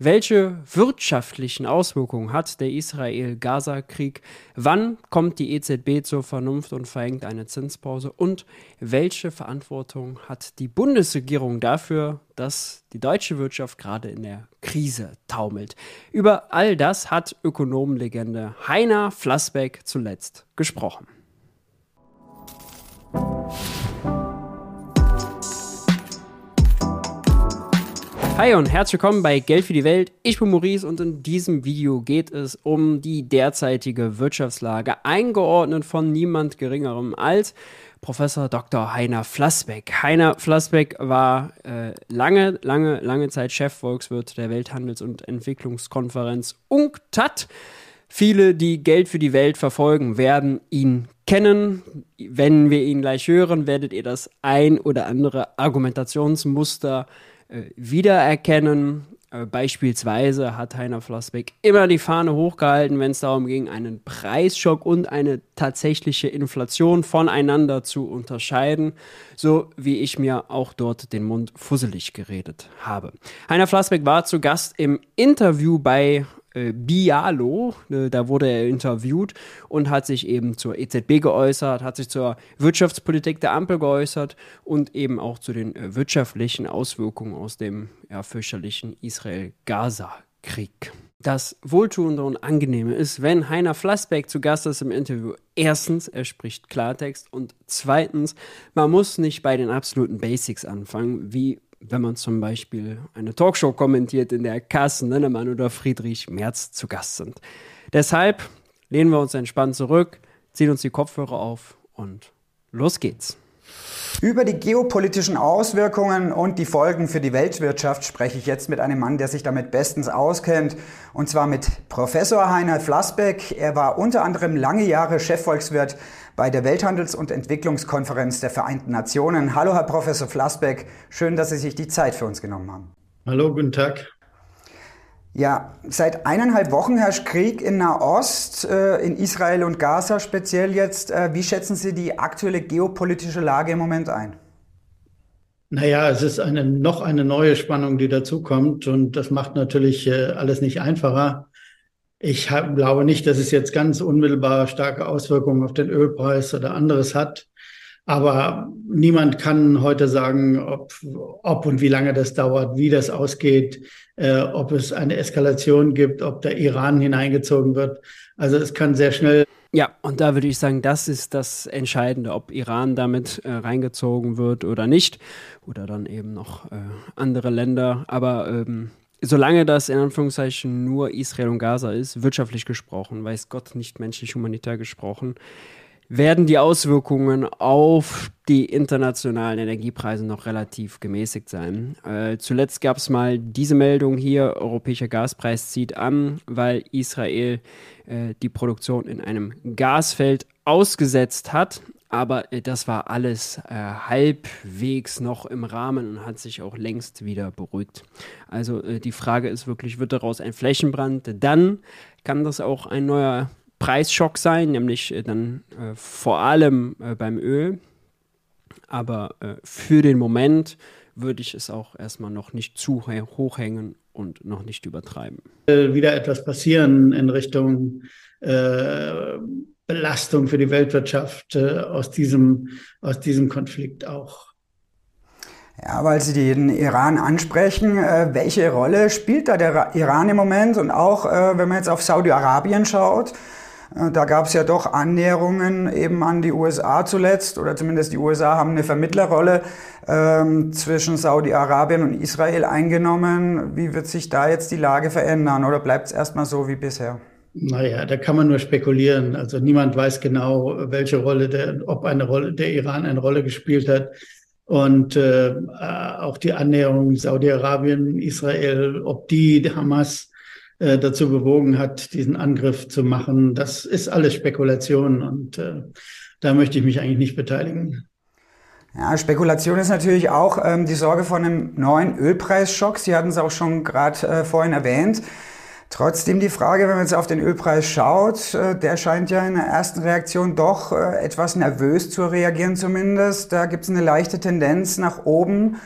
Welche wirtschaftlichen Auswirkungen hat der Israel-Gaza-Krieg? Wann kommt die EZB zur Vernunft und verhängt eine Zinspause? Und welche Verantwortung hat die Bundesregierung dafür, dass die deutsche Wirtschaft gerade in der Krise taumelt? Über all das hat Ökonomenlegende Heiner Flassbeck zuletzt gesprochen. Hi und herzlich willkommen bei Geld für die Welt. Ich bin Maurice und in diesem Video geht es um die derzeitige Wirtschaftslage, eingeordnet von niemand Geringerem als Professor Dr. Heiner Flassbeck. Heiner Flassbeck war äh, lange, lange, lange Zeit Chefvolkswirt der Welthandels- und Entwicklungskonferenz UNCTAD. Viele, die Geld für die Welt verfolgen, werden ihn kennen. Wenn wir ihn gleich hören, werdet ihr das ein oder andere Argumentationsmuster wiedererkennen. Äh, beispielsweise hat Heiner Flossbeck immer die Fahne hochgehalten, wenn es darum ging, einen Preisschock und eine tatsächliche Inflation voneinander zu unterscheiden, so wie ich mir auch dort den Mund fusselig geredet habe. Heiner Flossbeck war zu Gast im Interview bei äh, Bialo, äh, da wurde er interviewt und hat sich eben zur EZB geäußert, hat sich zur Wirtschaftspolitik der Ampel geäußert und eben auch zu den äh, wirtschaftlichen Auswirkungen aus dem ja, fürchterlichen Israel-Gaza-Krieg. Das Wohltuende und Angenehme ist, wenn Heiner Flassbeck zu Gast ist im Interview. Erstens, er spricht Klartext und zweitens, man muss nicht bei den absoluten Basics anfangen, wie wenn man zum Beispiel eine Talkshow kommentiert, in der Carsten Nennemann oder Friedrich Merz zu Gast sind. Deshalb lehnen wir uns entspannt zurück, ziehen uns die Kopfhörer auf und los geht's. Über die geopolitischen Auswirkungen und die Folgen für die Weltwirtschaft spreche ich jetzt mit einem Mann, der sich damit bestens auskennt, und zwar mit Professor Heiner Flassbeck. Er war unter anderem lange Jahre Chefvolkswirt bei der Welthandels- und Entwicklungskonferenz der Vereinten Nationen. Hallo, Herr Professor Flassbeck. Schön, dass Sie sich die Zeit für uns genommen haben. Hallo, guten Tag. Ja, seit eineinhalb Wochen herrscht Krieg in Nahost, äh, in Israel und Gaza speziell jetzt. Äh, wie schätzen Sie die aktuelle geopolitische Lage im Moment ein? Naja, es ist eine, noch eine neue Spannung, die dazukommt und das macht natürlich äh, alles nicht einfacher. Ich glaube nicht, dass es jetzt ganz unmittelbar starke Auswirkungen auf den Ölpreis oder anderes hat. Aber niemand kann heute sagen, ob, ob und wie lange das dauert, wie das ausgeht, äh, ob es eine Eskalation gibt, ob der Iran hineingezogen wird. Also es kann sehr schnell. Ja, und da würde ich sagen, das ist das Entscheidende, ob Iran damit äh, reingezogen wird oder nicht. Oder dann eben noch äh, andere Länder. Aber ähm, solange das in Anführungszeichen nur Israel und Gaza ist, wirtschaftlich gesprochen, weiß Gott nicht menschlich humanitär gesprochen, werden die Auswirkungen auf die internationalen Energiepreise noch relativ gemäßigt sein. Äh, zuletzt gab es mal diese Meldung hier, europäischer Gaspreis zieht an, weil Israel äh, die Produktion in einem Gasfeld ausgesetzt hat. Aber äh, das war alles äh, halbwegs noch im Rahmen und hat sich auch längst wieder beruhigt. Also äh, die Frage ist wirklich, wird daraus ein Flächenbrand? Dann kann das auch ein neuer Preisschock sein, nämlich äh, dann äh, vor allem äh, beim Öl. Aber für den Moment würde ich es auch erstmal noch nicht zu hochhängen und noch nicht übertreiben. Wieder etwas passieren in Richtung äh, Belastung für die Weltwirtschaft äh, aus, diesem, aus diesem Konflikt auch. Ja, weil Sie den Iran ansprechen, äh, welche Rolle spielt da der Iran im Moment? Und auch, äh, wenn man jetzt auf Saudi-Arabien schaut, äh, da gab es ja doch Annäherungen eben an die USA zuletzt, oder zumindest die USA haben eine Vermittlerrolle ähm, zwischen Saudi-Arabien und Israel eingenommen. Wie wird sich da jetzt die Lage verändern oder bleibt es erstmal so wie bisher? Naja, da kann man nur spekulieren. Also niemand weiß genau, welche Rolle der, ob eine Rolle der Iran eine Rolle gespielt hat. Und äh, auch die Annäherung Saudi-Arabien, Israel, ob die Hamas äh, dazu bewogen hat, diesen Angriff zu machen, das ist alles Spekulation und äh, da möchte ich mich eigentlich nicht beteiligen. Ja, Spekulation ist natürlich auch ähm, die Sorge vor einem neuen Ölpreisschock. Sie hatten es auch schon gerade äh, vorhin erwähnt. Trotzdem die Frage, wenn man jetzt auf den Ölpreis schaut, äh, der scheint ja in der ersten Reaktion doch äh, etwas nervös zu reagieren zumindest. Da gibt es eine leichte Tendenz nach oben.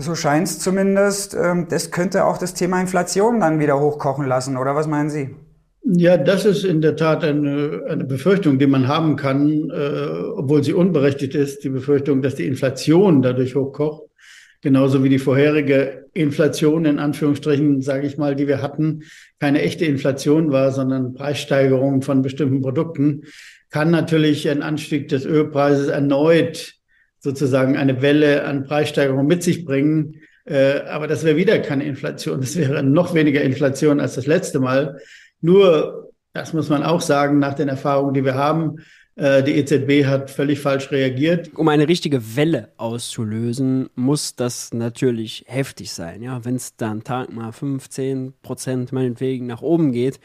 So scheint es zumindest. Ähm, das könnte auch das Thema Inflation dann wieder hochkochen lassen, oder was meinen Sie? Ja, das ist in der Tat eine, eine Befürchtung, die man haben kann, äh, obwohl sie unberechtigt ist, die Befürchtung, dass die Inflation dadurch hochkocht. Genauso wie die vorherige Inflation, in Anführungsstrichen, sage ich mal, die wir hatten, keine echte Inflation war, sondern Preissteigerungen von bestimmten Produkten, kann natürlich ein Anstieg des Ölpreises erneut sozusagen eine Welle an Preissteigerungen mit sich bringen. Äh, aber das wäre wieder keine Inflation. Das wäre noch weniger Inflation als das letzte Mal. Nur, das muss man auch sagen, nach den Erfahrungen, die wir haben, äh, die EZB hat völlig falsch reagiert. Um eine richtige Welle auszulösen, muss das natürlich heftig sein. Ja? Wenn es dann Tag mal 15 Prozent meinetwegen nach oben geht,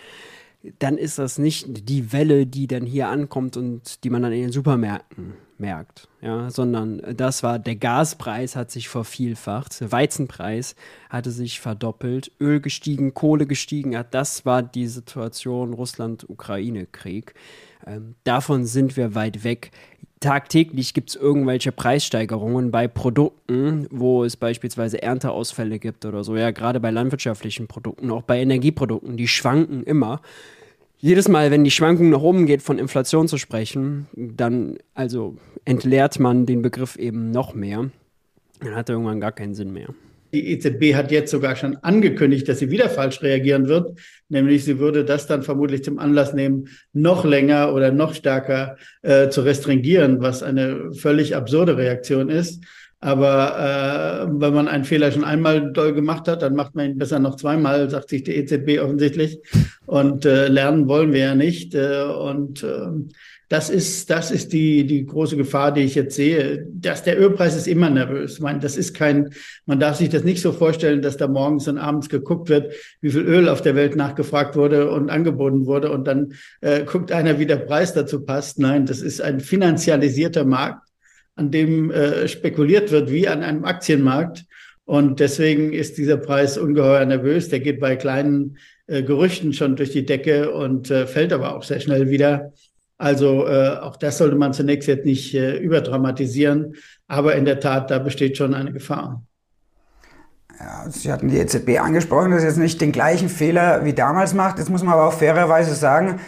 dann ist das nicht die Welle, die dann hier ankommt und die man dann in den Supermärkten merkt, ja, sondern das war der Gaspreis hat sich vervielfacht, der Weizenpreis hatte sich verdoppelt, Öl gestiegen, Kohle gestiegen, ja, das war die Situation Russland-Ukraine-Krieg. Ähm, davon sind wir weit weg. Tagtäglich gibt es irgendwelche Preissteigerungen bei Produkten, wo es beispielsweise Ernteausfälle gibt oder so. Ja, gerade bei landwirtschaftlichen Produkten, auch bei Energieprodukten, die schwanken immer jedes Mal, wenn die Schwankung nach oben geht, von Inflation zu sprechen, dann also entleert man den Begriff eben noch mehr. Dann hat er irgendwann gar keinen Sinn mehr. Die EZB hat jetzt sogar schon angekündigt, dass sie wieder falsch reagieren wird, nämlich sie würde das dann vermutlich zum Anlass nehmen, noch länger oder noch stärker äh, zu restringieren, was eine völlig absurde Reaktion ist. Aber äh, wenn man einen Fehler schon einmal doll gemacht hat, dann macht man ihn besser noch zweimal, sagt sich die EZB offensichtlich. Und äh, lernen wollen wir ja nicht. Äh, und äh, das ist, das ist die, die große Gefahr, die ich jetzt sehe. Dass der Ölpreis ist immer nervös. Ich meine, das ist kein, man darf sich das nicht so vorstellen, dass da morgens und abends geguckt wird, wie viel Öl auf der Welt nachgefragt wurde und angeboten wurde und dann äh, guckt einer, wie der Preis dazu passt. Nein, das ist ein finanzialisierter Markt an dem äh, spekuliert wird wie an einem Aktienmarkt. Und deswegen ist dieser Preis ungeheuer nervös. Der geht bei kleinen äh, Gerüchten schon durch die Decke und äh, fällt aber auch sehr schnell wieder. Also äh, auch das sollte man zunächst jetzt nicht äh, überdramatisieren. Aber in der Tat, da besteht schon eine Gefahr. Ja, Sie hatten die EZB angesprochen, dass sie jetzt nicht den gleichen Fehler wie damals macht. Jetzt muss man aber auch fairerweise sagen,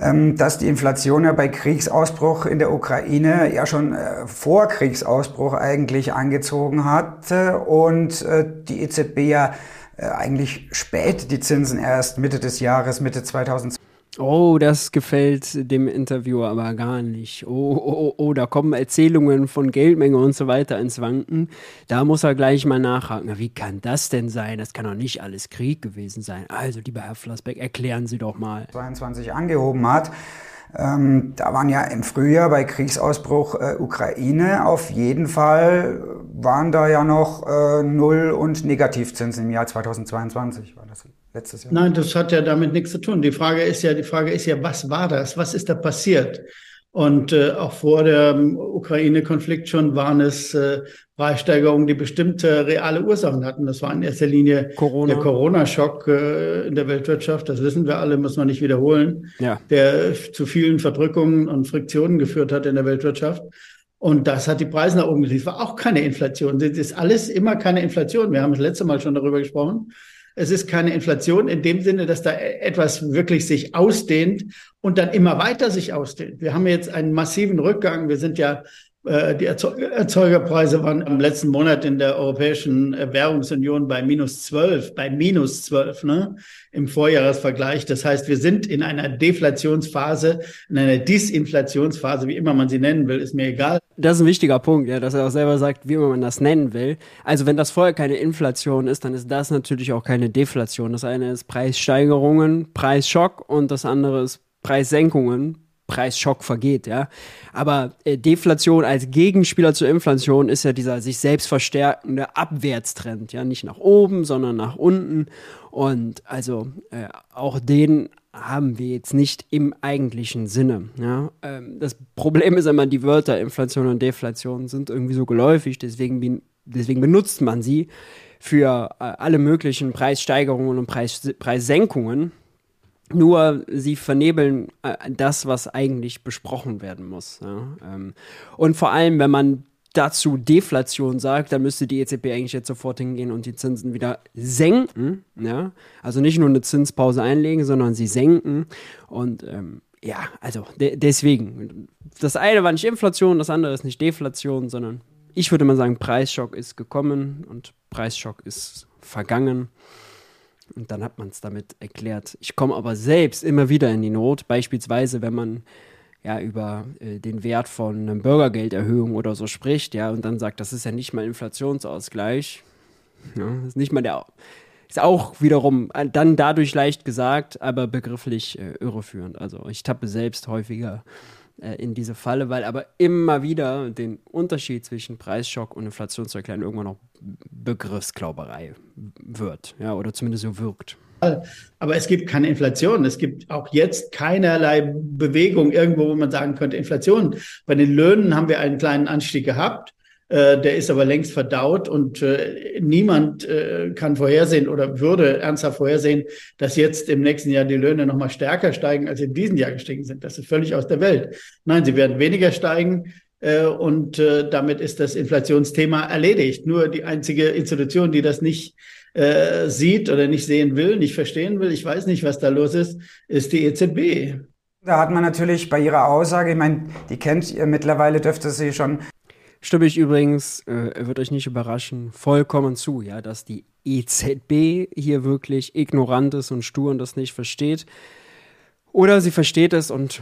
dass die Inflation ja bei Kriegsausbruch in der Ukraine ja schon äh, vor Kriegsausbruch eigentlich angezogen hatte und äh, die EZB ja äh, eigentlich spät die Zinsen erst Mitte des Jahres, Mitte 2020 Oh, das gefällt dem Interviewer aber gar nicht. Oh, oh, oh, oh, da kommen Erzählungen von Geldmenge und so weiter ins Wanken. Da muss er gleich mal nachhaken. Wie kann das denn sein? Das kann doch nicht alles Krieg gewesen sein. Also, lieber Herr Flassbeck, erklären Sie doch mal. 22 angehoben hat. Ähm, da waren ja im Frühjahr bei Kriegsausbruch äh, Ukraine auf jeden Fall waren da ja noch äh, Null- und Negativzinsen im Jahr 2022. War das letztes Jahr? Nein, das hat ja damit nichts zu tun. Die Frage ist ja, die Frage ist ja, was war das? Was ist da passiert? Und äh, auch vor dem Ukraine-Konflikt schon waren es äh, Preissteigerungen, die bestimmte reale Ursachen hatten. Das war in erster Linie Corona. der Corona-Schock äh, in der Weltwirtschaft. Das wissen wir alle, muss man nicht wiederholen, ja. der zu vielen Verdrückungen und Friktionen geführt hat in der Weltwirtschaft. Und das hat die Preise nach oben getrieben. War auch keine Inflation. Das ist alles immer keine Inflation. Wir haben das letzte Mal schon darüber gesprochen. Es ist keine Inflation in dem Sinne, dass da etwas wirklich sich ausdehnt und dann immer weiter sich ausdehnt. Wir haben jetzt einen massiven Rückgang. Wir sind ja die Erzeugerpreise waren im letzten Monat in der Europäischen Währungsunion bei minus zwölf, bei minus zwölf, ne, im Vorjahresvergleich. Das heißt, wir sind in einer Deflationsphase, in einer Disinflationsphase, wie immer man sie nennen will, ist mir egal. Das ist ein wichtiger Punkt, ja, dass er auch selber sagt, wie immer man das nennen will. Also wenn das vorher keine Inflation ist, dann ist das natürlich auch keine Deflation. Das eine ist Preissteigerungen, Preisschock und das andere ist Preissenkungen, Preisschock vergeht, ja. Aber äh, Deflation als Gegenspieler zur Inflation ist ja dieser sich selbst verstärkende Abwärtstrend, ja, nicht nach oben, sondern nach unten. Und also äh, auch den haben wir jetzt nicht im eigentlichen Sinne. Ja? Ähm, das Problem ist immer, die Wörter Inflation und Deflation sind irgendwie so geläufig, deswegen, deswegen benutzt man sie für äh, alle möglichen Preissteigerungen und Preis, Preissenkungen. Nur sie vernebeln äh, das, was eigentlich besprochen werden muss. Ja? Ähm, und vor allem, wenn man dazu Deflation sagt, dann müsste die EZB eigentlich jetzt sofort hingehen und die Zinsen wieder senken. Ja? Also nicht nur eine Zinspause einlegen, sondern sie senken. Und ähm, ja, also de deswegen. Das eine war nicht Inflation, das andere ist nicht Deflation, sondern ich würde mal sagen, Preisschock ist gekommen und Preisschock ist vergangen. Und dann hat man es damit erklärt. Ich komme aber selbst immer wieder in die Not, beispielsweise wenn man ja über äh, den Wert von einer Bürgergelderhöhung oder so spricht, ja, und dann sagt, das ist ja nicht mal Inflationsausgleich. Ja, ist nicht mal der ist auch wiederum äh, dann dadurch leicht gesagt, aber begrifflich äh, irreführend. Also ich tappe selbst häufiger äh, in diese Falle, weil aber immer wieder den Unterschied zwischen Preisschock und Inflation zu erklären irgendwann noch Begriffsklauberei wird, ja, oder zumindest so wirkt. Aber es gibt keine Inflation. Es gibt auch jetzt keinerlei Bewegung irgendwo, wo man sagen könnte, Inflation. Bei den Löhnen haben wir einen kleinen Anstieg gehabt. Äh, der ist aber längst verdaut und äh, niemand äh, kann vorhersehen oder würde ernsthaft vorhersehen, dass jetzt im nächsten Jahr die Löhne nochmal stärker steigen, als in diesem Jahr gestiegen sind. Das ist völlig aus der Welt. Nein, sie werden weniger steigen. Äh, und äh, damit ist das Inflationsthema erledigt. Nur die einzige Institution, die das nicht sieht oder nicht sehen will, nicht verstehen will, ich weiß nicht, was da los ist, ist die EZB. Da hat man natürlich bei Ihrer Aussage, ich meine, die kennt ihr mittlerweile, dürfte sie schon Stimme ich übrigens, äh, wird euch nicht überraschen, vollkommen zu, ja, dass die EZB hier wirklich ignorant ist und stur und das nicht versteht. Oder sie versteht es und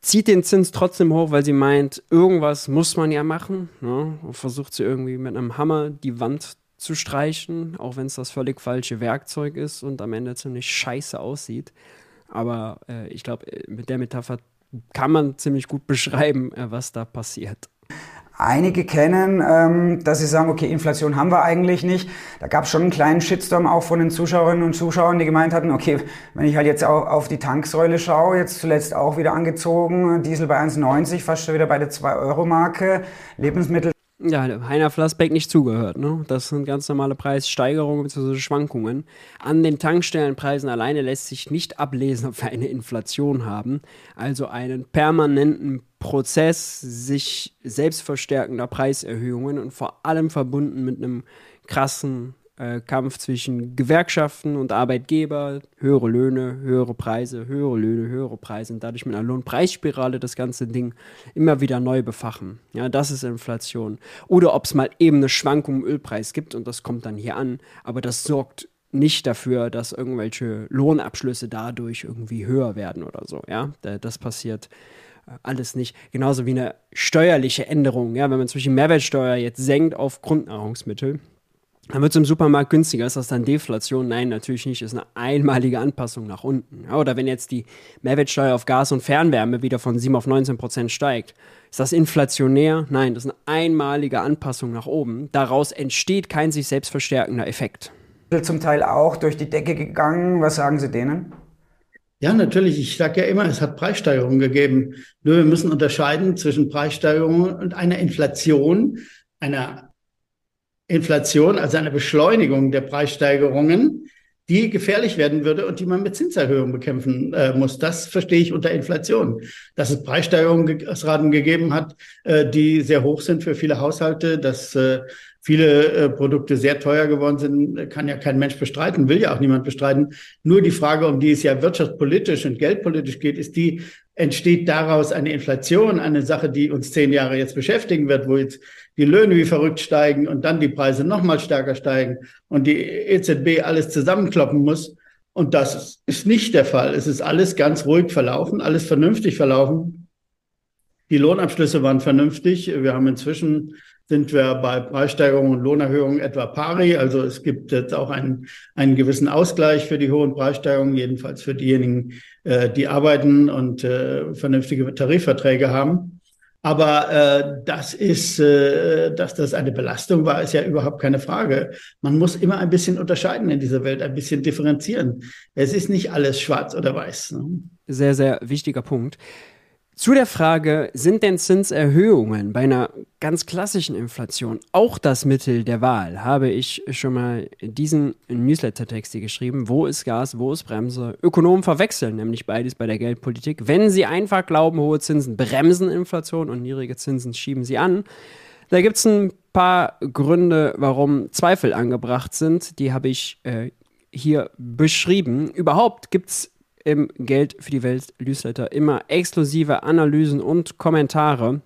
zieht den Zins trotzdem hoch, weil sie meint, irgendwas muss man ja machen. Ne? Und versucht sie irgendwie mit einem Hammer die Wand zu streichen, auch wenn es das völlig falsche Werkzeug ist und am Ende ziemlich scheiße aussieht. Aber äh, ich glaube, äh, mit der Metapher kann man ziemlich gut beschreiben, äh, was da passiert. Einige kennen, ähm, dass sie sagen, okay, Inflation haben wir eigentlich nicht. Da gab es schon einen kleinen Shitstorm auch von den Zuschauerinnen und Zuschauern, die gemeint hatten, okay, wenn ich halt jetzt auch auf die Tanksäule schaue, jetzt zuletzt auch wieder angezogen, Diesel bei 1,90, fast schon wieder bei der 2-Euro-Marke, Lebensmittel ja, Heiner Flassbeck nicht zugehört. Ne? Das sind ganz normale Preissteigerungen bzw. Schwankungen. An den Tankstellenpreisen alleine lässt sich nicht ablesen, ob wir eine Inflation haben. Also einen permanenten Prozess sich selbstverstärkender Preiserhöhungen und vor allem verbunden mit einem krassen äh, Kampf zwischen Gewerkschaften und Arbeitgeber, höhere Löhne, höhere Preise, höhere Löhne, höhere Preise und dadurch mit einer Lohnpreisspirale das ganze Ding immer wieder neu befachen. Ja, das ist Inflation. Oder ob es mal eben eine Schwankung im Ölpreis gibt und das kommt dann hier an, aber das sorgt nicht dafür, dass irgendwelche Lohnabschlüsse dadurch irgendwie höher werden oder so. Ja, das passiert alles nicht. Genauso wie eine steuerliche Änderung. Ja, wenn man zum Beispiel Mehrwertsteuer jetzt senkt auf Grundnahrungsmittel, dann wird es im Supermarkt günstiger. Ist das dann Deflation? Nein, natürlich nicht. Ist eine einmalige Anpassung nach unten. Ja, oder wenn jetzt die Mehrwertsteuer auf Gas und Fernwärme wieder von 7 auf 19 Prozent steigt, ist das inflationär? Nein, das ist eine einmalige Anpassung nach oben. Daraus entsteht kein sich selbst verstärkender Effekt. Zum Teil auch durch die Decke gegangen. Was sagen Sie denen? Ja, natürlich. Ich sage ja immer, es hat Preissteigerungen gegeben. Nur wir müssen unterscheiden zwischen Preissteigerungen und einer Inflation, einer Inflation, also eine Beschleunigung der Preissteigerungen, die gefährlich werden würde und die man mit Zinserhöhungen bekämpfen äh, muss. Das verstehe ich unter Inflation. Dass es Preissteigerungsraten gegeben hat, äh, die sehr hoch sind für viele Haushalte, dass äh, viele äh, Produkte sehr teuer geworden sind, kann ja kein Mensch bestreiten, will ja auch niemand bestreiten. Nur die Frage, um die es ja wirtschaftspolitisch und geldpolitisch geht, ist die, entsteht daraus eine Inflation, eine Sache, die uns zehn Jahre jetzt beschäftigen wird, wo jetzt die Löhne wie verrückt steigen und dann die Preise noch mal stärker steigen und die EZB alles zusammenkloppen muss. Und das ist nicht der Fall. Es ist alles ganz ruhig verlaufen, alles vernünftig verlaufen. Die Lohnabschlüsse waren vernünftig. Wir haben inzwischen sind wir bei Preissteigerungen und Lohnerhöhungen etwa pari. Also es gibt jetzt auch einen, einen gewissen Ausgleich für die hohen Preissteigerungen, jedenfalls für diejenigen, äh, die arbeiten und äh, vernünftige Tarifverträge haben. Aber äh, das ist, äh, dass das eine Belastung war, ist ja überhaupt keine Frage. Man muss immer ein bisschen unterscheiden in dieser Welt, ein bisschen differenzieren. Es ist nicht alles schwarz oder weiß. Ne? Sehr, sehr wichtiger Punkt. Zu der Frage, sind denn Zinserhöhungen bei einer ganz klassischen Inflation auch das Mittel der Wahl, habe ich schon mal diesen Newsletter-Text hier geschrieben. Wo ist Gas, wo ist Bremse? Ökonomen verwechseln nämlich beides bei der Geldpolitik. Wenn sie einfach glauben, hohe Zinsen bremsen Inflation und niedrige Zinsen schieben sie an, Da gibt es ein paar Gründe, warum Zweifel angebracht sind. Die habe ich äh, hier beschrieben. Überhaupt gibt es im Geld für die Welt Newsletter immer exklusive Analysen und Kommentare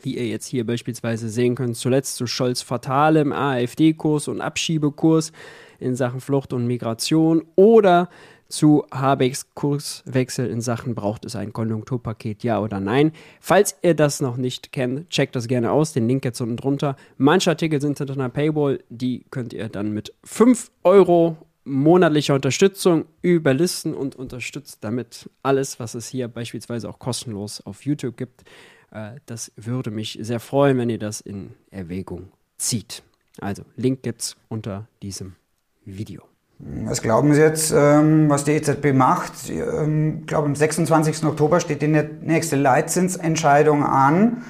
wie ihr jetzt hier beispielsweise sehen könnt, zuletzt zu Scholz fatalem AfD-Kurs und Abschiebekurs in Sachen Flucht und Migration oder zu Habecks Kurswechsel in Sachen braucht es ein Konjunkturpaket, ja oder nein. Falls ihr das noch nicht kennt, checkt das gerne aus, den Link jetzt unten drunter. Manche Artikel sind hinter einer Paywall, die könnt ihr dann mit 5 Euro monatlicher Unterstützung überlisten und unterstützt damit alles, was es hier beispielsweise auch kostenlos auf YouTube gibt. Äh, das würde mich sehr freuen, wenn ihr das in Erwägung zieht. Also, Link gibt's unter diesem Video. Was glauben Sie jetzt, ähm, was die EZB macht? Ich ähm, glaube, am 26. Oktober steht die nächste Leitzinsentscheidung an.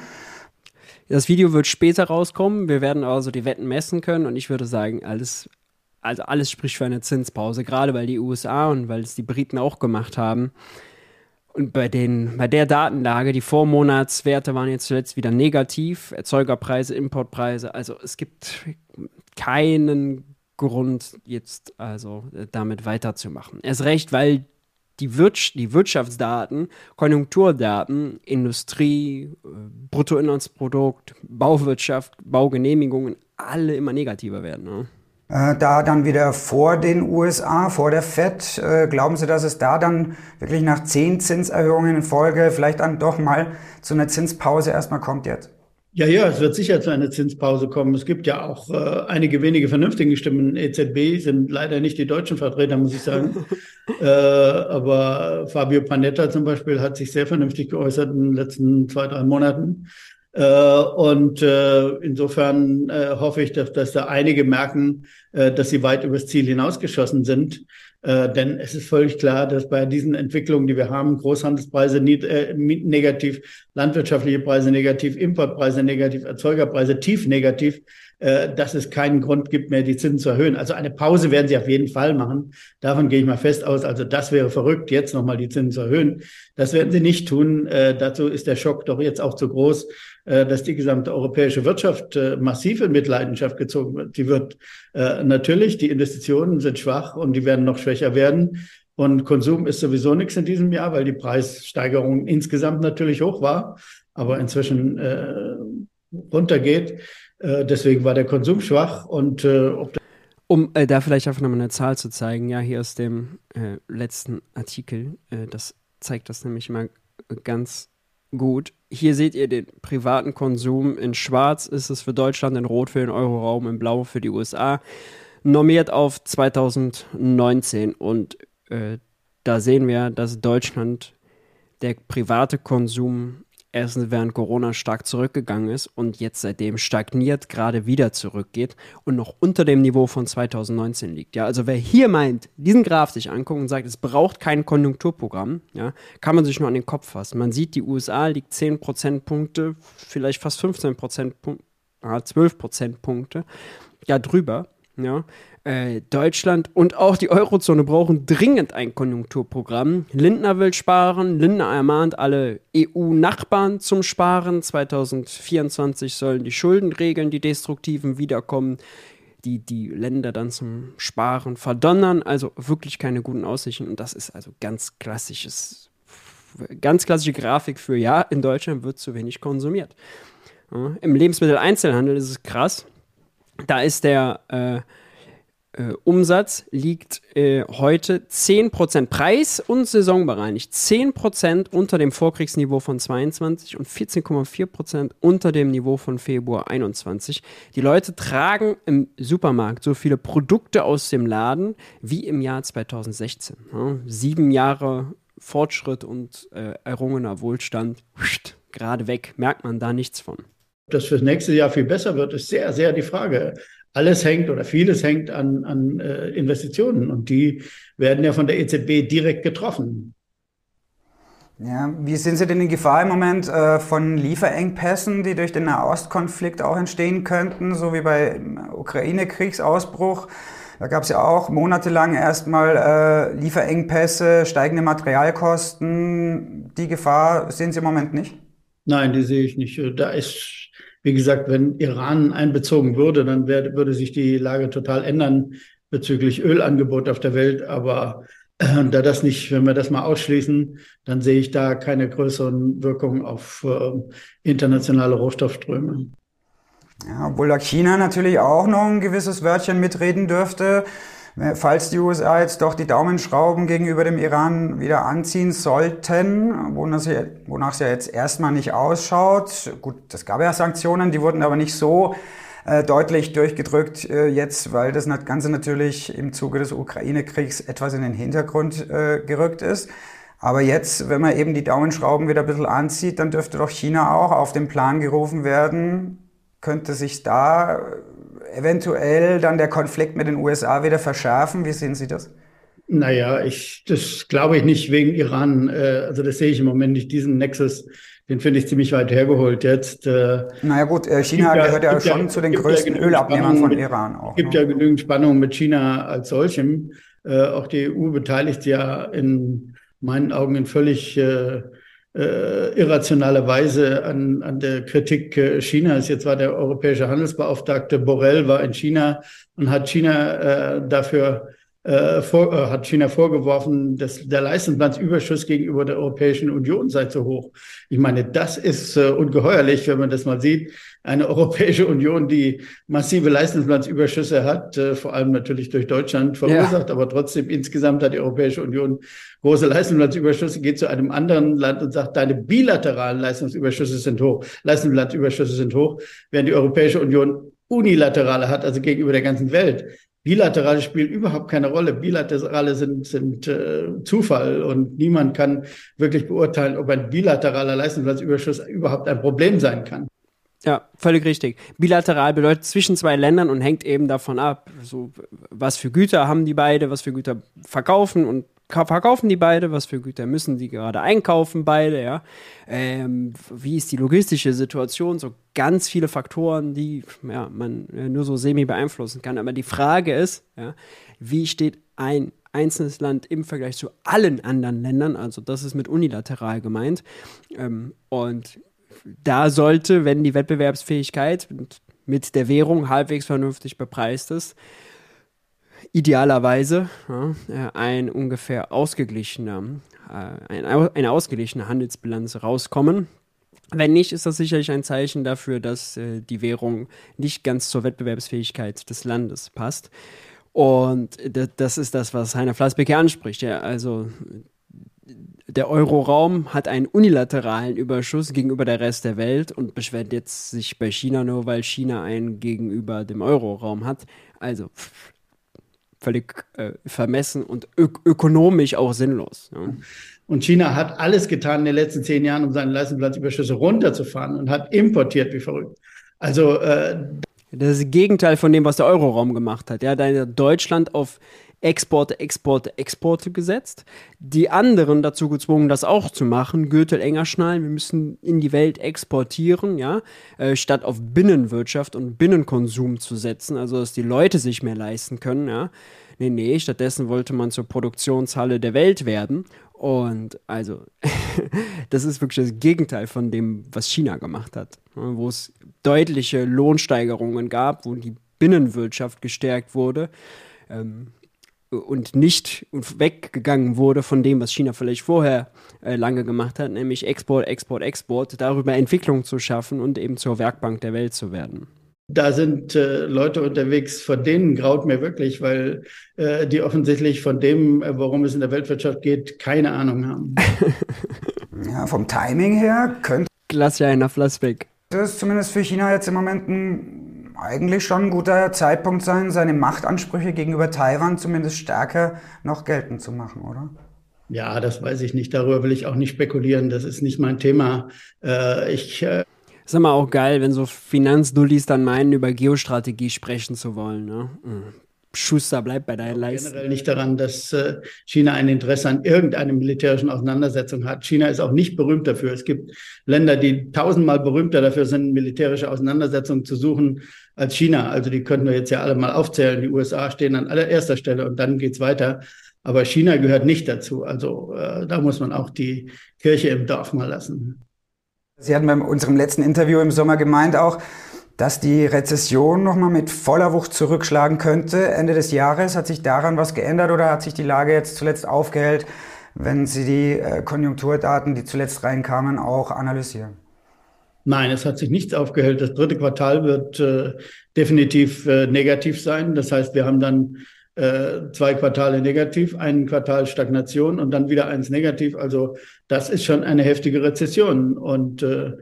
Das Video wird später rauskommen. Wir werden also die Wetten messen können und ich würde sagen, alles, also alles spricht für eine Zinspause, gerade weil die USA und weil es die Briten auch gemacht haben. Und bei, den, bei der Datenlage, die Vormonatswerte waren jetzt zuletzt wieder negativ, Erzeugerpreise, Importpreise. Also es gibt keinen Grund, jetzt also äh, damit weiterzumachen. Erst recht, weil die, Wirtsch die Wirtschaftsdaten, Konjunkturdaten, Industrie, äh, Bruttoinlandsprodukt, Bauwirtschaft, Baugenehmigungen, alle immer negativer werden. Ne? Äh, da dann wieder vor den USA, vor der Fed. Äh, glauben Sie, dass es da dann wirklich nach zehn Zinserhöhungen in Folge vielleicht dann doch mal zu einer Zinspause erstmal kommt jetzt? Ja, ja, es wird sicher zu einer Zinspause kommen. Es gibt ja auch äh, einige wenige vernünftige Stimmen. EZB sind leider nicht die deutschen Vertreter, muss ich sagen. äh, aber Fabio Panetta zum Beispiel hat sich sehr vernünftig geäußert in den letzten zwei, drei Monaten. Äh, und äh, insofern äh, hoffe ich, dass, dass da einige merken, dass sie weit übers Ziel hinausgeschossen sind. denn es ist völlig klar, dass bei diesen Entwicklungen, die wir haben, Großhandelspreise negativ, landwirtschaftliche Preise negativ, Importpreise negativ, Erzeugerpreise tief negativ, dass es keinen Grund gibt mehr, die Zinsen zu erhöhen. Also eine Pause werden sie auf jeden Fall machen. Davon gehe ich mal fest aus. Also das wäre verrückt, jetzt nochmal die Zinsen zu erhöhen. Das werden sie nicht tun. dazu ist der Schock doch jetzt auch zu groß. Äh, dass die gesamte europäische Wirtschaft äh, massiv in Mitleidenschaft gezogen wird. Die wird äh, natürlich, die Investitionen sind schwach und die werden noch schwächer werden. Und Konsum ist sowieso nichts in diesem Jahr, weil die Preissteigerung insgesamt natürlich hoch war, aber inzwischen äh, runtergeht. Äh, deswegen war der Konsum schwach und äh, um äh, da vielleicht einfach nochmal eine Zahl zu zeigen, ja, hier aus dem äh, letzten Artikel, äh, das zeigt das nämlich mal ganz gut. Hier seht ihr den privaten Konsum. In Schwarz ist es für Deutschland, in Rot für den Euroraum, in Blau für die USA. Normiert auf 2019. Und da sehen wir, dass Deutschland der private Konsum erstens während Corona stark zurückgegangen ist und jetzt seitdem stagniert, gerade wieder zurückgeht und noch unter dem Niveau von 2019 liegt. Ja, also wer hier meint, diesen Graph sich anguckt und sagt, es braucht kein Konjunkturprogramm, ja, kann man sich nur an den Kopf fassen. Man sieht, die USA liegt 10 Prozentpunkte, vielleicht fast 15 Prozentpunkte, 12 Prozentpunkte, ja, drüber. Ja, äh, Deutschland und auch die Eurozone brauchen dringend ein Konjunkturprogramm. Lindner will sparen. Lindner ermahnt alle EU-Nachbarn zum Sparen. 2024 sollen die Schuldenregeln, die destruktiven, wiederkommen, die die Länder dann zum Sparen verdonnern. Also wirklich keine guten Aussichten. Und das ist also ganz klassisches, ganz klassische Grafik für ja, in Deutschland wird zu wenig konsumiert. Ja, Im Lebensmitteleinzelhandel ist es krass da ist der äh, äh, Umsatz liegt äh, heute 10% Preis und saisonbereinigt 10% unter dem Vorkriegsniveau von 22 und 14,4% unter dem Niveau von Februar 21. Die Leute tragen im Supermarkt so viele Produkte aus dem Laden wie im Jahr 2016. Ja, sieben Jahre Fortschritt und äh, errungener Wohlstand, gerade weg, merkt man da nichts von das fürs nächste Jahr viel besser wird, ist sehr, sehr die Frage. Alles hängt oder vieles hängt an, an äh, Investitionen und die werden ja von der EZB direkt getroffen. Ja, wie sind Sie denn in Gefahr im Moment äh, von Lieferengpässen, die durch den Nahostkonflikt auch entstehen könnten, so wie bei Ukraine-Kriegsausbruch? Da gab es ja auch monatelang erstmal äh, Lieferengpässe, steigende Materialkosten. Die Gefahr sehen Sie im Moment nicht? Nein, die sehe ich nicht. Da ist Wie gesagt, wenn Iran einbezogen würde, dann wär, würde sich die Lage total ändern bezüglich Ölangebot auf der Welt. Aber äh, da das nicht, wenn wir das mal ausschließen, dann sehe ich da keine größeren Wirkungen auf äh, internationale Rohstoffströme. Ja, obwohl da China natürlich auch noch ein gewisses Wörtchen mitreden dürfte. Falls die USA jetzt doch die Daumenschrauben gegenüber dem Iran wieder anziehen sollten, wonach es ja jetzt erstmal nicht ausschaut. Gut, es gab ja Sanktionen, die wurden aber nicht so äh, deutlich durchgedrückt äh, jetzt, weil das Ganze natürlich im Zuge des Ukraine-Kriegs etwas in den Hintergrund äh, gerückt ist. Aber jetzt, wenn man eben die Daumenschrauben wieder ein bisschen anzieht, dann dürfte doch China auch auf den Plan gerufen werden. Könnte sich da eventuell dann der Konflikt mit den USA wieder verschärfen? Wie sehen Sie das? Naja, ich, das glaube ich nicht wegen Iran. Äh, also das sehe ich im Moment nicht, diesen Nexus den finde ich ziemlich weit hergeholt jetzt. Äh, naja gut, äh, China ja, gehört ja schon ja, zu den größten ja Ölabnehmern von Iran auch. Es gibt ne? ja genügend Spannung mit China als solchem. Auch die EU beteiligt ja in meinen Augen in völlig äh, irrationale Weise an, an der Kritik äh, Chinas. Jetzt war der europäische Handelsbeauftragte Borrell war in China und hat China äh, dafür äh, vor, äh, hat China vorgeworfen, dass der Leistungsbilanzüberschuss gegenüber der Europäischen Union sei zu hoch. Ich meine, das ist äh, ungeheuerlich, wenn man das mal sieht. Eine Europäische Union, die massive Leistungsbilanzüberschüsse hat, äh, vor allem natürlich durch Deutschland verursacht, ja. aber trotzdem insgesamt hat die Europäische Union große Leistungsbilanzüberschüsse, geht zu einem anderen Land und sagt, deine bilateralen Leistungsüberschüsse sind hoch, Leistungsbilanzüberschüsse sind hoch, während die Europäische Union unilaterale hat, also gegenüber der ganzen Welt. Bilaterale spielen überhaupt keine Rolle. Bilaterale sind, sind äh, Zufall und niemand kann wirklich beurteilen, ob ein bilateraler Leistungsplatzüberschuss überhaupt ein Problem sein kann. Ja, völlig richtig. Bilateral bedeutet zwischen zwei Ländern und hängt eben davon ab, so, was für Güter haben die beide, was für Güter verkaufen und verkaufen die beide, was für Güter müssen die gerade einkaufen beide, ja. Ähm, wie ist die logistische Situation? So ganz viele Faktoren, die ja, man äh, nur so semi beeinflussen kann. Aber die Frage ist, ja, wie steht ein einzelnes Land im Vergleich zu allen anderen Ländern? Also das ist mit unilateral gemeint. Ähm, und da sollte, wenn die Wettbewerbsfähigkeit mit der Währung halbwegs vernünftig bepreist ist, idealerweise ja, äh, ein ungefähr ausgeglichener, äh, eine ausgeglichene Handelsbilanz rauskommen. Wenn nicht, ist das sicherlich ein Zeichen dafür, dass äh, die Währung nicht ganz zur Wettbewerbsfähigkeit des Landes passt. Und das ist das, was Heiner Flassbeck hier anspricht. Ja, also der Euroraum hat einen unilateralen Überschuss gegenüber der Rest der Welt und beschwert jetzt sich bei China nur, weil China einen gegenüber dem Euroraum hat. Also völlig äh, vermessen und ök ökonomisch auch sinnlos. Ja. Und China hat alles getan in den letzten zehn Jahren, um seine Leistungsplatzüberschüsse runterzufahren und hat importiert wie verrückt. Also äh, das ist das Gegenteil von dem, was der Euroraum gemacht hat. Ja, da Deutschland auf Exporte, Exporte, Exporte gesetzt. Die anderen dazu gezwungen, das auch zu machen. Gürtel enger schnallen. Wir müssen in die Welt exportieren, ja, äh, statt auf Binnenwirtschaft und Binnenkonsum zu setzen, also dass die Leute sich mehr leisten können, ja. Nee, nee, stattdessen wollte man zur Produktionshalle der Welt werden. Und also, das ist wirklich das Gegenteil von dem, was China gemacht hat, wo es deutliche Lohnsteigerungen gab, wo die Binnenwirtschaft gestärkt wurde. Ähm, und nicht weggegangen wurde von dem, was China vielleicht vorher äh, lange gemacht hat, nämlich Export, Export, Export, darüber Entwicklung zu schaffen und eben zur Werkbank der Welt zu werden. Da sind äh, Leute unterwegs, von denen graut mir wirklich, weil äh, die offensichtlich von dem, äh, worum es in der Weltwirtschaft geht, keine Ahnung haben. ja, vom Timing her könnte. Lass ja einer Flassbeck. Das ist zumindest für China jetzt im Moment ein eigentlich schon ein guter Zeitpunkt sein, seine Machtansprüche gegenüber Taiwan zumindest stärker noch geltend zu machen, oder? Ja, das weiß ich nicht. Darüber will ich auch nicht spekulieren. Das ist nicht mein Thema. Äh, ich. Äh ist immer auch geil, wenn so Finanzdullis dann meinen, über Geostrategie sprechen zu wollen. Ne? Mhm. Schuster, bleibt bei deinen Leisten. Generell nicht daran, dass äh, China ein Interesse an irgendeiner militärischen Auseinandersetzung hat. China ist auch nicht berühmt dafür. Es gibt Länder, die tausendmal berühmter dafür sind, militärische Auseinandersetzungen zu suchen als China. Also die könnten wir jetzt ja alle mal aufzählen. Die USA stehen an allererster Stelle und dann geht's weiter. Aber China gehört nicht dazu. Also äh, da muss man auch die Kirche im Dorf mal lassen. Sie hatten bei unserem letzten Interview im Sommer gemeint auch, dass die Rezession nochmal mit voller Wucht zurückschlagen könnte Ende des Jahres. Hat sich daran was geändert oder hat sich die Lage jetzt zuletzt aufgehellt, wenn Sie die äh, Konjunkturdaten, die zuletzt reinkamen, auch analysieren? Nein, es hat sich nichts aufgehellt. Das dritte Quartal wird äh, definitiv äh, negativ sein. Das heißt, wir haben dann äh, zwei Quartale negativ, ein Quartal Stagnation und dann wieder eins negativ. Also das ist schon eine heftige Rezession. Und äh,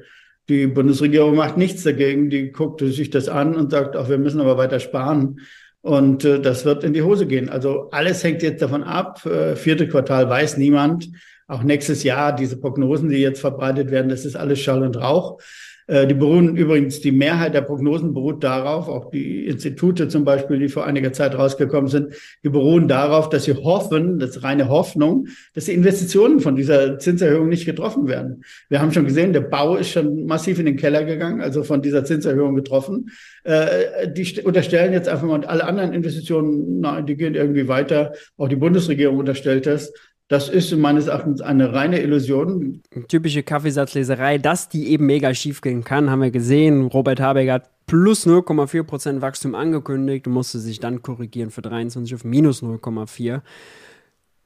die Bundesregierung macht nichts dagegen. Die guckt sich das an und sagt, auch wir müssen aber weiter sparen. Und äh, das wird in die Hose gehen. Also alles hängt jetzt davon ab. Äh, vierte Quartal weiß niemand. Auch nächstes Jahr, diese Prognosen, die jetzt verbreitet werden, das ist alles Schall und Rauch. Äh, die beruhen übrigens, die Mehrheit der Prognosen beruht darauf, auch die Institute zum Beispiel, die vor einiger Zeit rausgekommen sind, die beruhen darauf, dass sie hoffen, das ist reine Hoffnung, dass die Investitionen von dieser Zinserhöhung nicht getroffen werden. Wir haben schon gesehen, der Bau ist schon massiv in den Keller gegangen, also von dieser Zinserhöhung getroffen. Äh, die unterstellen jetzt einfach mal, alle anderen Investitionen, nein, die gehen irgendwie weiter. Auch die Bundesregierung unterstellt das. Das ist meines Erachtens eine reine Illusion. Typische Kaffeesatzleserei, dass die eben mega schief gehen kann, haben wir gesehen. Robert Habeck hat plus 0,4% Wachstum angekündigt und musste sich dann korrigieren für 23 auf minus 0,4.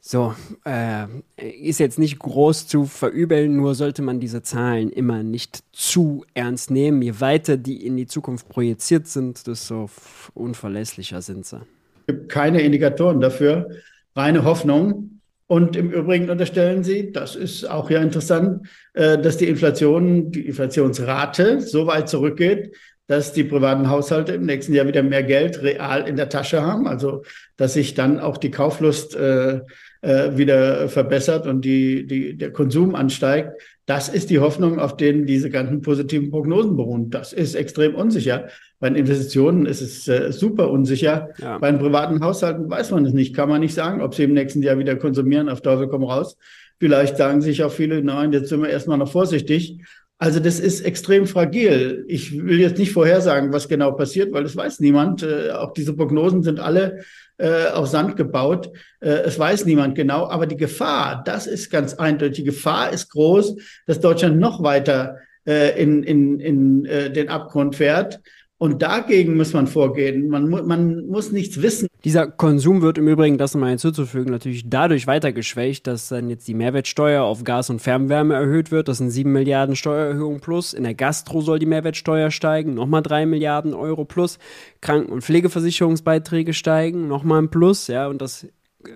So, äh, ist jetzt nicht groß zu verübeln, nur sollte man diese Zahlen immer nicht zu ernst nehmen. Je weiter die in die Zukunft projiziert sind, desto unverlässlicher sind sie. Es gibt keine Indikatoren dafür, reine Hoffnung. Und im Übrigen unterstellen Sie, das ist auch ja interessant, äh, dass die Inflation, die Inflationsrate so weit zurückgeht, dass die privaten Haushalte im nächsten Jahr wieder mehr Geld real in der Tasche haben. Also, dass sich dann auch die Kauflust äh, äh, wieder verbessert und die, die, der Konsum ansteigt. Das ist die Hoffnung, auf denen diese ganzen positiven Prognosen beruhen. Das ist extrem unsicher. Bei den Investitionen ist es äh, super unsicher. Ja. Bei den privaten Haushalten weiß man es nicht. Kann man nicht sagen, ob sie im nächsten Jahr wieder konsumieren. Auf Teufel komm raus. Vielleicht sagen sich auch viele, nein, jetzt sind wir erstmal noch vorsichtig. Also das ist extrem fragil. Ich will jetzt nicht vorhersagen, was genau passiert, weil das weiß niemand. Äh, auch diese Prognosen sind alle äh, auf Sand gebaut. Äh, es weiß niemand genau. Aber die Gefahr, das ist ganz eindeutig. Die Gefahr ist groß, dass Deutschland noch weiter äh, in, in, in äh, den Abgrund fährt. Und dagegen muss man vorgehen. Man, man muss nichts wissen. Dieser Konsum wird im Übrigen, das nochmal hinzuzufügen, natürlich dadurch weiter geschwächt, dass dann jetzt die Mehrwertsteuer auf Gas und Fernwärme erhöht wird. Das sind 7 Milliarden Steuererhöhung plus. In der Gastro soll die Mehrwertsteuer steigen, nochmal 3 Milliarden Euro plus. Kranken- und Pflegeversicherungsbeiträge steigen, nochmal ein Plus. Ja, und das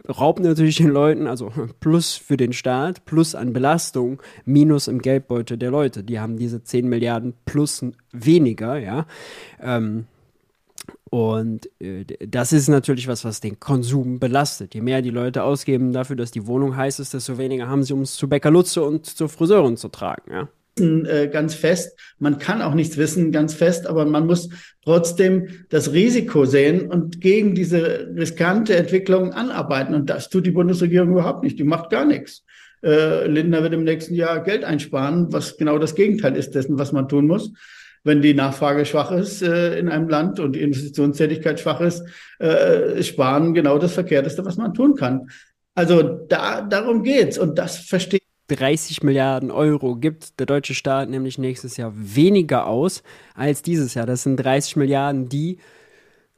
raubt natürlich den Leuten, also plus für den Staat, plus an Belastung, minus im Geldbeutel der Leute. Die haben diese 10 Milliarden plus weniger, ja. Ähm, und äh, das ist natürlich was, was den Konsum belastet. Je mehr die Leute ausgeben dafür, dass die Wohnung heiß ist, desto weniger haben sie, um es zu Bäcker Lutze und zur Friseurin zu tragen, ja. Äh, ganz fest. Man kann auch nichts wissen ganz fest, aber man muss trotzdem das Risiko sehen und gegen diese riskante Entwicklung anarbeiten. Und das tut die Bundesregierung überhaupt nicht. Die macht gar nichts. Äh, Lindner wird im nächsten Jahr Geld einsparen, was genau das Gegenteil ist dessen, was man tun muss. Wenn die Nachfrage schwach ist äh, in einem Land und die Investitionstätigkeit schwach ist, äh, sparen genau das Verkehrteste, was man tun kann. Also da, darum geht's. Und das verstehe 30 Milliarden Euro gibt der deutsche Staat nämlich nächstes Jahr weniger aus als dieses Jahr. Das sind 30 Milliarden, die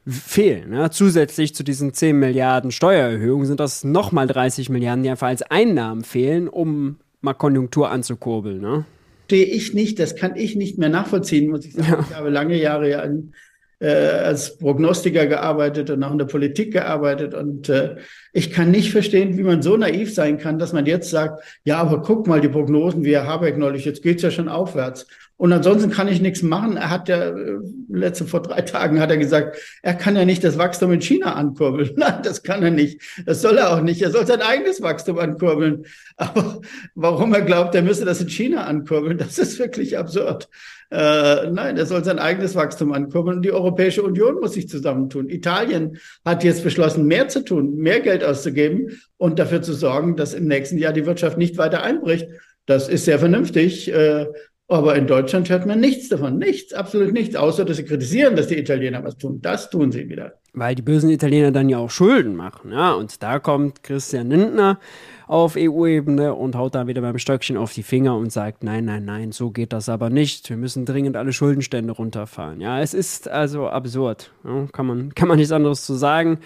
fehlen. Ja. Zusätzlich zu diesen 10 Milliarden Steuererhöhungen sind das nochmal 30 Milliarden, die einfach als Einnahmen fehlen, um mal Konjunktur anzukurbeln. Ne? Verstehe ich nicht, das kann ich nicht mehr nachvollziehen, muss ich sagen. Ja. Ich habe lange Jahre ja in äh, als Prognostiker gearbeitet und auch in der Politik gearbeitet. Und äh, ich kann nicht verstehen, wie man so naiv sein kann, dass man jetzt sagt, ja, aber guck mal die Prognosen, wie Herr Habeck neulich, jetzt geht's ja schon aufwärts. Und ansonsten kann ich nichts machen. Er hat ja, äh, letzte vor drei Tagen hat er gesagt, er kann ja nicht das Wachstum in China ankurbeln. Nein, das kann er nicht. Das soll er auch nicht. Er soll sein eigenes Wachstum ankurbeln. Aber warum er glaubt, er müsse das in China ankurbeln, das ist wirklich absurd. Äh, nein, er soll sein eigenes Wachstum ankurbeln und die Europäische Union muss sich zusammentun. Italien hat jetzt beschlossen, mehr zu tun, mehr Geld auszugeben und dafür zu sorgen, dass im nächsten Jahr die Wirtschaft nicht weiter einbricht. Das ist sehr vernünftig. Äh, aber in Deutschland hört man nichts davon. Nichts, absolut nichts, außer dass sie kritisieren, dass die Italiener was tun. Das tun sie wieder. weil die bösen Italiener dann ja auch Schulden machen. Ja? Und da kommt Christian Lindner auf EU-Ebene und haut da wieder beim Stöckchen auf die Finger und sagt, nein, nein, nein, so geht das aber nicht. Wir müssen dringend alle Schuldenstände runterfahren. Ja, es ist also absurd. Ja? Kann, man, kann man nichts anderes zu sagen.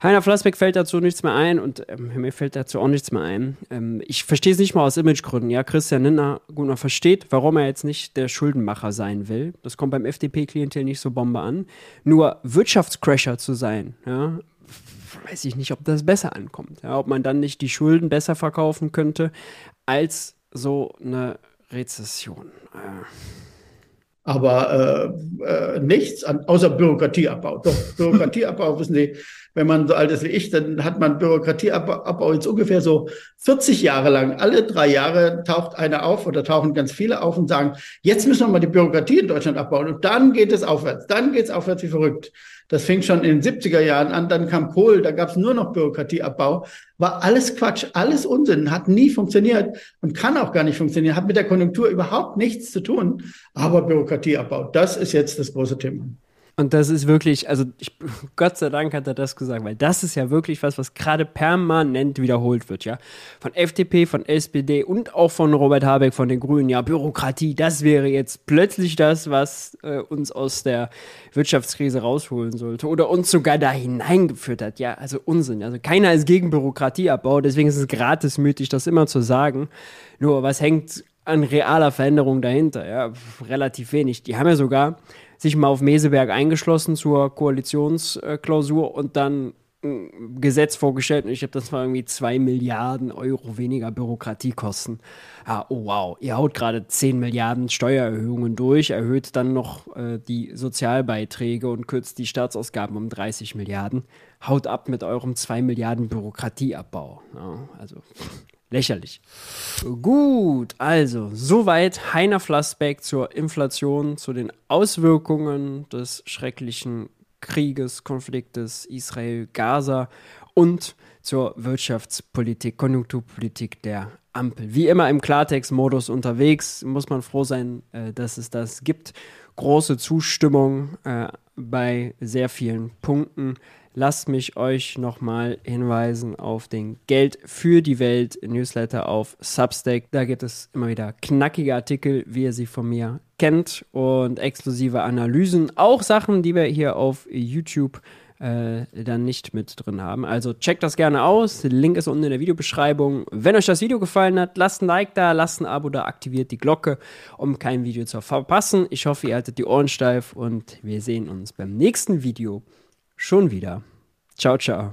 Heiner Flassbeck fällt dazu nichts mehr ein und ähm, mir fällt dazu auch nichts mehr ein. Ähm, ich verstehe es nicht mal aus Imagegründen. Ja, Christian Lindner, gut, man versteht, warum er jetzt nicht der Schuldenmacher sein will. Das kommt beim FDP-Klientel nicht so Bombe an. Nur Wirtschaftscrasher zu sein, ja, weiß ich nicht, ob das besser ankommt. Ja, ob man dann nicht die Schulden besser verkaufen könnte als so eine Rezession. Äh. Aber äh, äh, nichts an, außer Bürokratieabbau. Doch, Bürokratieabbau, wissen Sie, wenn man so alt ist wie ich, dann hat man Bürokratieabbau jetzt ungefähr so 40 Jahre lang. Alle drei Jahre taucht einer auf oder tauchen ganz viele auf und sagen, jetzt müssen wir mal die Bürokratie in Deutschland abbauen. Und dann geht es aufwärts. Dann geht es aufwärts wie verrückt. Das fing schon in den 70er Jahren an, dann kam Kohl, da gab es nur noch Bürokratieabbau. War alles Quatsch, alles Unsinn, hat nie funktioniert und kann auch gar nicht funktionieren, hat mit der Konjunktur überhaupt nichts zu tun. Aber Bürokratieabbau, das ist jetzt das große Thema. Und das ist wirklich, also ich, Gott sei Dank hat er das gesagt, weil das ist ja wirklich was, was gerade permanent wiederholt wird, ja. Von FDP, von SPD und auch von Robert Habeck von den Grünen, ja, Bürokratie, das wäre jetzt plötzlich das, was äh, uns aus der Wirtschaftskrise rausholen sollte oder uns sogar da hineingeführt hat. Ja, also Unsinn. Also keiner ist gegen Bürokratieabbau, deswegen ist es gratismütig, das immer zu sagen. Nur was hängt an realer Veränderung dahinter? Ja, relativ wenig. Die haben ja sogar sich mal auf Meseberg eingeschlossen zur Koalitionsklausur und dann ein Gesetz vorgestellt und ich habe das war irgendwie zwei Milliarden Euro weniger Bürokratiekosten. Ah, oh wow, ihr haut gerade 10 Milliarden Steuererhöhungen durch, erhöht dann noch äh, die Sozialbeiträge und kürzt die Staatsausgaben um 30 Milliarden. Haut ab mit eurem 2 Milliarden Bürokratieabbau. Ja, also Lächerlich. Gut, also soweit Heiner Flassbeck zur Inflation, zu den Auswirkungen des schrecklichen Krieges, Konfliktes Israel-Gaza und zur Wirtschaftspolitik, Konjunkturpolitik der Ampel. Wie immer im Klartext-Modus unterwegs, muss man froh sein, äh, dass es das gibt. Große Zustimmung äh, bei sehr vielen Punkten lasst mich euch nochmal hinweisen auf den Geld für die Welt Newsletter auf Substack. Da gibt es immer wieder knackige Artikel, wie ihr sie von mir kennt und exklusive Analysen. Auch Sachen, die wir hier auf YouTube äh, dann nicht mit drin haben. Also checkt das gerne aus. Link ist unten in der Videobeschreibung. Wenn euch das Video gefallen hat, lasst ein Like da, lasst ein Abo da, aktiviert die Glocke, um kein Video zu verpassen. Ich hoffe, ihr haltet die Ohren steif und wir sehen uns beim nächsten Video schon wieder. Ciao, ciao.